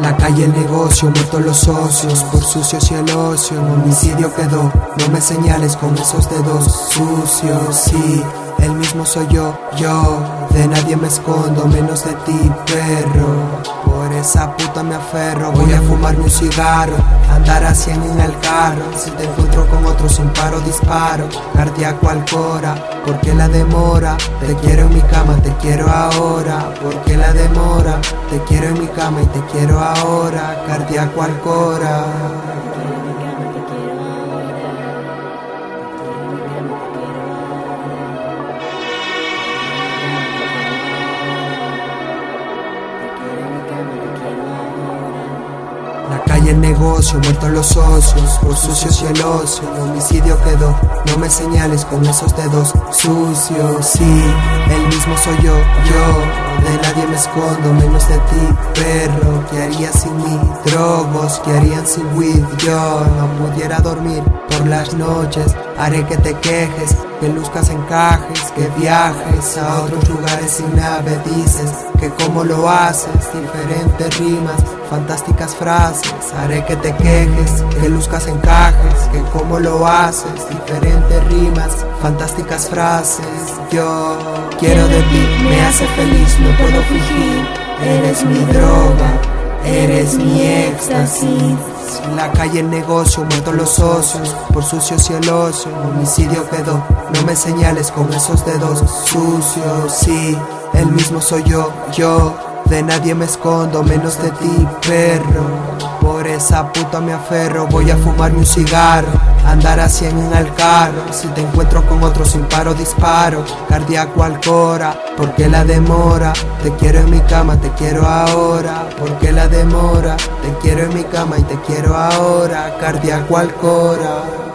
La calle el negocio, muertos los socios, por sucios y el ocio, en homicidio quedó. No me señales con esos dedos sucios, sí, el mismo soy yo, yo, de nadie me escondo, menos de ti, perro. Esa puta me aferro, voy a fumarme un cigarro, andar a cien en el carro. Si te encuentro con otro sin paro, disparo, cardíaco al cora. porque la demora? Te quiero en mi cama, te quiero ahora. porque la demora? Te quiero en mi cama y te quiero ahora, cardíaco al cora. El negocio, muertos los socios, por sucios y el ocio, el homicidio quedó. No me señales con esos dedos sucios, sí, el mismo soy yo, yo, de nadie me escondo, menos de ti, perro, ¿qué harías sin mí? Drogos, ¿qué harían sin weed? Yo no pudiera dormir por las noches, haré que te quejes, que luzcas encajes, que viajes a otros lugares sin nave, dices que cómo lo haces, diferentes rimas, fantásticas frases, haré que te quejes, que luzcas encajes, que cómo lo haces, diferentes rimas, fantásticas frases, yo quiero de ti, me hace feliz, no puedo fingir, eres mi droga, eres mi éxtasis. La calle el negocio, muertos los socios, por sucios y el ocio, homicidio quedó. No me señales con esos dedos sucios, sí, el mismo soy yo, yo, de nadie me escondo, menos de ti, perro. Esa puta me aferro, voy a fumarme un cigarro, andar a en el carro. Si te encuentro con otro sin paro, disparo, cardíaco al cora. porque la demora? Te quiero en mi cama, te quiero ahora. porque la demora? Te quiero en mi cama y te quiero ahora, cardíaco al cora.